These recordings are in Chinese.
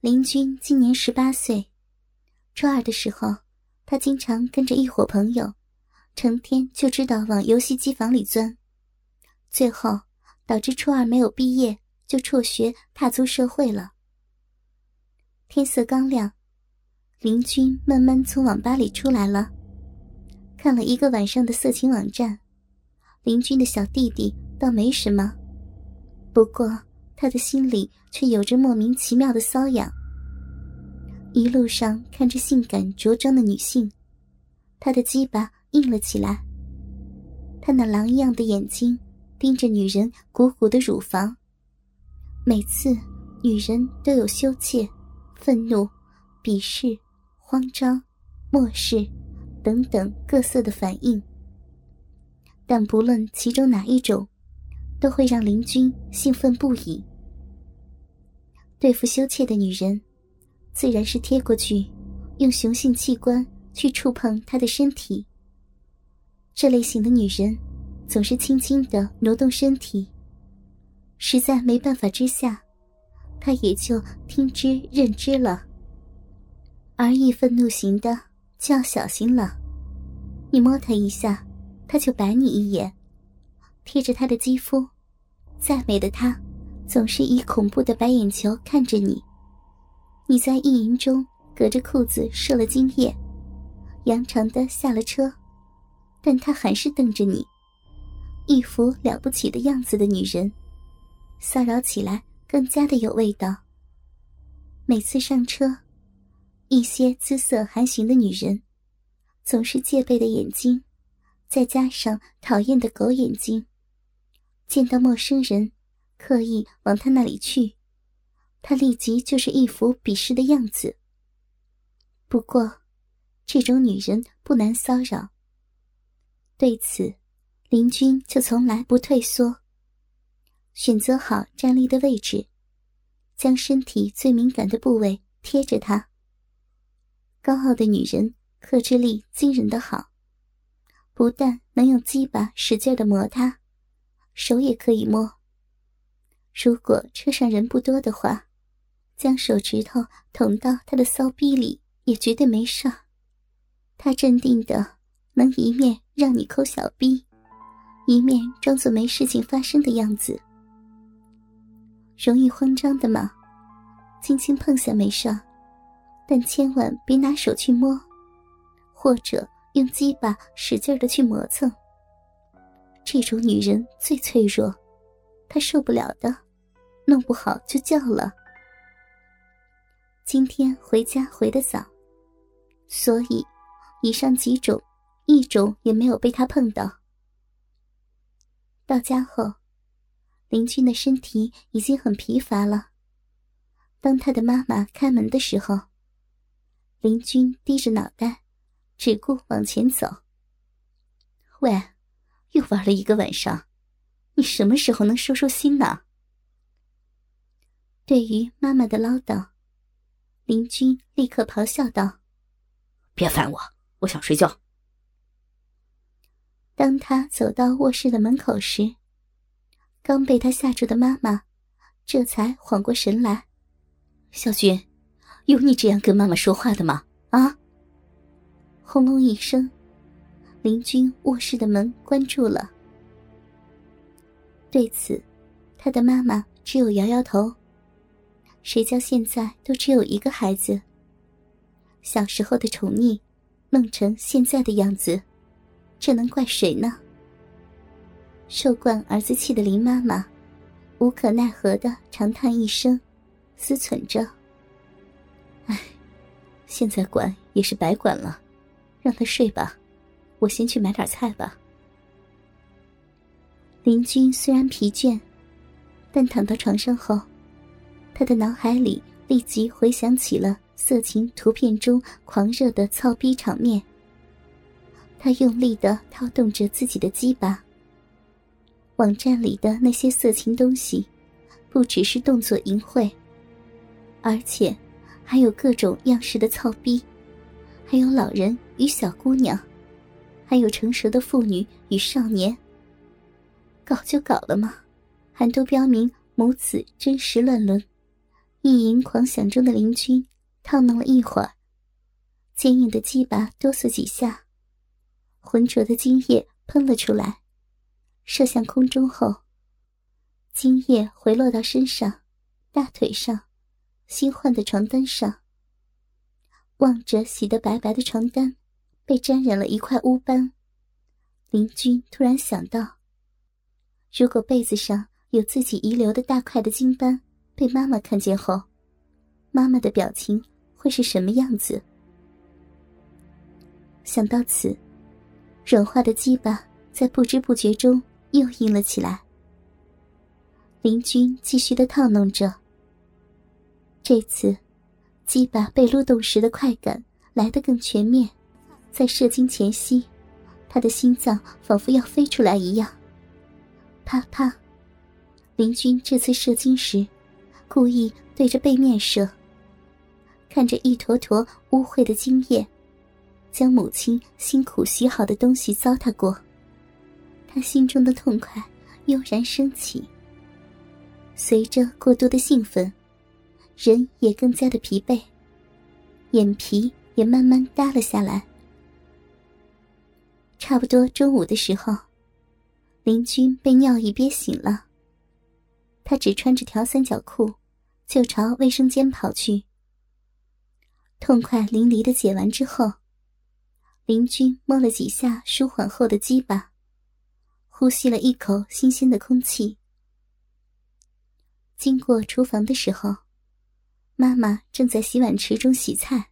林军今年十八岁，初二的时候，他经常跟着一伙朋友，成天就知道往游戏机房里钻，最后导致初二没有毕业就辍学，踏足社会了。天色刚亮，林军慢慢从网吧里出来了，看了一个晚上的色情网站。林军的小弟弟倒没什么，不过他的心里却有着莫名其妙的瘙痒。一路上看着性感着装的女性，他的鸡巴硬了起来。他那狼一样的眼睛盯着女人鼓鼓的乳房，每次女人都有羞怯。愤怒、鄙视、慌张、漠视等等各色的反应，但不论其中哪一种，都会让林军兴奋不已。对付羞怯的女人，自然是贴过去，用雄性器官去触碰她的身体。这类型的女人，总是轻轻的挪动身体，实在没办法之下。他也就听之任之了。而易愤怒型的就要小心了，你摸他一下，他就白你一眼，贴着他的肌肤，再美的他，总是以恐怖的白眼球看着你。你在意淫中隔着裤子射了精液，扬长的下了车，但他还是瞪着你，一副了不起的样子的女人，骚扰起来。更加的有味道。每次上车，一些姿色含情的女人，总是戒备的眼睛，再加上讨厌的狗眼睛，见到陌生人，刻意往他那里去，他立即就是一副鄙视的样子。不过，这种女人不难骚扰。对此，林军就从来不退缩。选择好站立的位置，将身体最敏感的部位贴着她。高傲的女人克制力惊人的好，不但能用鸡巴使劲的磨他，手也可以摸。如果车上人不多的话，将手指头捅到他的骚逼里也绝对没事。他镇定的能一面让你抠小逼，一面装作没事情发生的样子。容易慌张的嘛，轻轻碰下没事，但千万别拿手去摸，或者用鸡巴使劲的去磨蹭。这种女人最脆弱，她受不了的，弄不好就叫了。今天回家回的早，所以以上几种一种也没有被他碰到。到家后。林军的身体已经很疲乏了。当他的妈妈开门的时候，林军低着脑袋，只顾往前走。喂，又玩了一个晚上，你什么时候能收收心呢？对于妈妈的唠叨，林军立刻咆哮道：“别烦我，我想睡觉。”当他走到卧室的门口时，刚被他吓住的妈妈，这才缓过神来。小军，有你这样跟妈妈说话的吗？啊！轰隆一声，林军卧室的门关住了。对此，他的妈妈只有摇摇头。谁叫现在都只有一个孩子？小时候的宠溺，弄成现在的样子，这能怪谁呢？受惯儿子气的林妈妈，无可奈何的长叹一声，思忖着：“唉，现在管也是白管了，让他睡吧，我先去买点菜吧。”林军虽然疲倦，但躺到床上后，他的脑海里立即回想起了色情图片中狂热的操逼场面。他用力的掏动着自己的鸡巴。网站里的那些色情东西，不只是动作淫秽，而且还有各种样式的操逼，还有老人与小姑娘，还有成熟的妇女与少年。搞就搞了吗？还都标明母子真实乱伦，意淫狂想中的林君套弄了一会儿，坚硬的鸡巴哆嗦几下，浑浊的精液喷了出来，射向空中后，精液回落到身上、大腿上、新换的床单上。望着洗得白白的床单，被沾染了一块污斑，林君突然想到：如果被子上有自己遗留的大块的金斑，被妈妈看见后，妈妈的表情会是什么样子？想到此，软化的鸡巴在不知不觉中又硬了起来。林君继续的套弄着，这次。鸡巴被撸动时的快感来得更全面，在射精前夕，他的心脏仿佛要飞出来一样。啪啪，林军这次射精时，故意对着背面射。看着一坨坨污秽的精液，将母亲辛苦洗好的东西糟蹋过，他心中的痛快悠然升起。随着过度的兴奋。人也更加的疲惫，眼皮也慢慢耷了下来。差不多中午的时候，林军被尿意憋醒了。他只穿着条三角裤，就朝卫生间跑去。痛快淋漓的解完之后，林军摸了几下舒缓后的鸡巴，呼吸了一口新鲜的空气。经过厨房的时候。妈妈正在洗碗池中洗菜。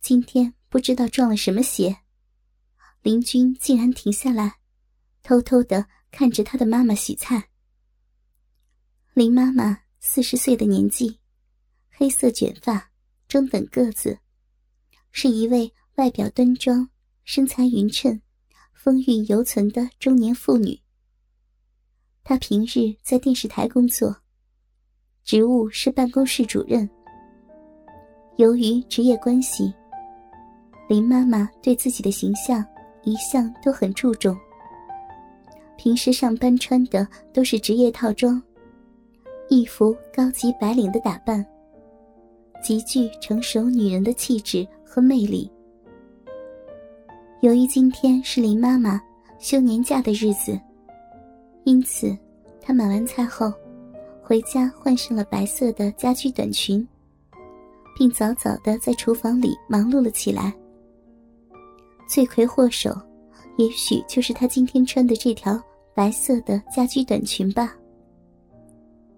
今天不知道撞了什么邪，林军竟然停下来，偷偷的看着他的妈妈洗菜。林妈妈四十岁的年纪，黑色卷发，中等个子，是一位外表端庄、身材匀称、风韵犹存的中年妇女。她平日在电视台工作。职务是办公室主任。由于职业关系，林妈妈对自己的形象一向都很注重。平时上班穿的都是职业套装，一副高级白领的打扮，极具成熟女人的气质和魅力。由于今天是林妈妈休年假的日子，因此她买完菜后。回家换上了白色的家居短裙，并早早的在厨房里忙碌了起来。罪魁祸首，也许就是她今天穿的这条白色的家居短裙吧。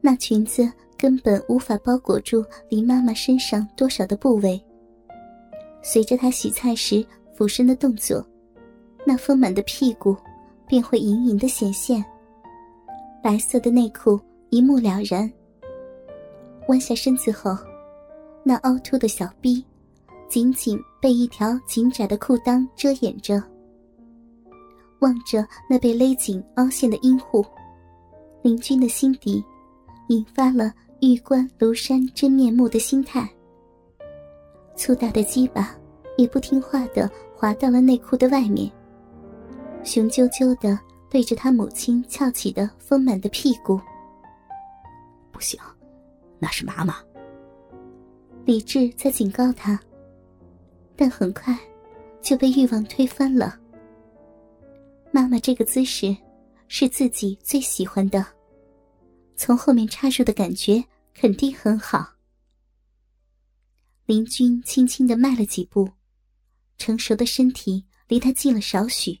那裙子根本无法包裹住林妈妈身上多少的部位。随着她洗菜时俯身的动作，那丰满的屁股便会隐隐的显现。白色的内裤。一目了然。弯下身子后，那凹凸的小臂，紧紧被一条紧窄的裤裆遮掩着。望着那被勒紧凹陷的阴户，林君的心底，引发了玉观庐山真面目的心态。粗大的鸡巴，也不听话的滑到了内裤的外面，雄赳赳的对着他母亲翘起的丰满的屁股。不行，那是妈妈。理智在警告他，但很快就被欲望推翻了。妈妈这个姿势是自己最喜欢的，从后面插入的感觉肯定很好。林君轻轻的迈了几步，成熟的身体离他近了少许。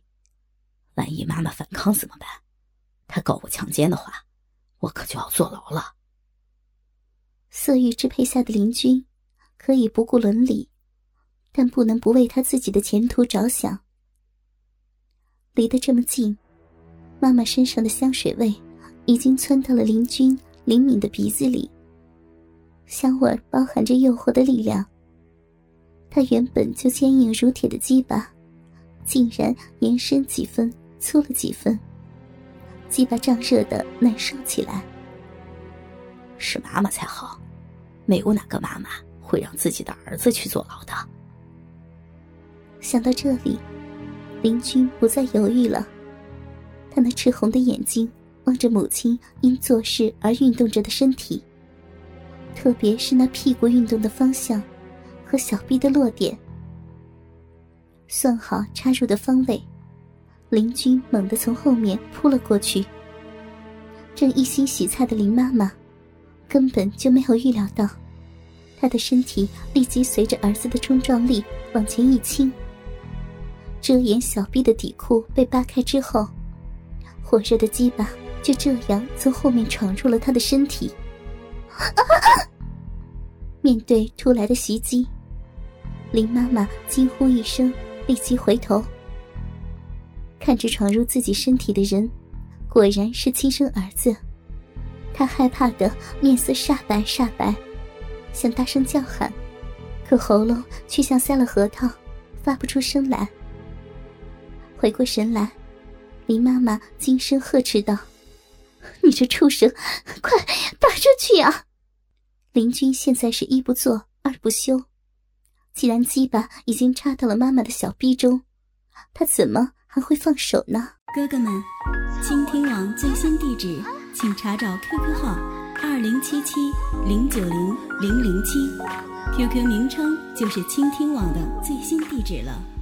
万一妈妈反抗怎么办？他告我强奸的话，我可就要坐牢了。色欲支配下的林君，可以不顾伦理，但不能不为他自己的前途着想。离得这么近，妈妈身上的香水味已经窜到了林君灵敏的鼻子里。香味包含着诱惑的力量。他原本就坚硬如铁的鸡巴，竟然延伸几分，粗了几分。鸡巴胀热的难受起来。是妈妈才好，没有哪个妈妈会让自己的儿子去坐牢的。想到这里，林君不再犹豫了，他那赤红的眼睛望着母亲因做事而运动着的身体，特别是那屁股运动的方向和小臂的落点。算好插入的方位，林军猛地从后面扑了过去。正一心洗菜的林妈妈，根本就没有预料到，她的身体立即随着儿子的冲撞力往前一倾，遮掩小臂的底裤被扒开之后，火热的鸡巴就这样从后面闯入了他的身体。面对突来的袭击，林妈妈惊呼一声，立即回头，看着闯入自己身体的人。果然是亲生儿子，他害怕的面色煞白煞白，想大声叫喊，可喉咙却像塞了核桃，发不出声来。回过神来，林妈妈惊声呵斥道：“你这畜生，快打出去啊！”林军现在是一不做二不休，既然鸡巴已经插到了妈妈的小逼中，他怎么还会放手呢？哥哥们。倾听网最新地址，请查找 QQ 号二零七七零九零零零七，QQ 名称就是倾听网的最新地址了。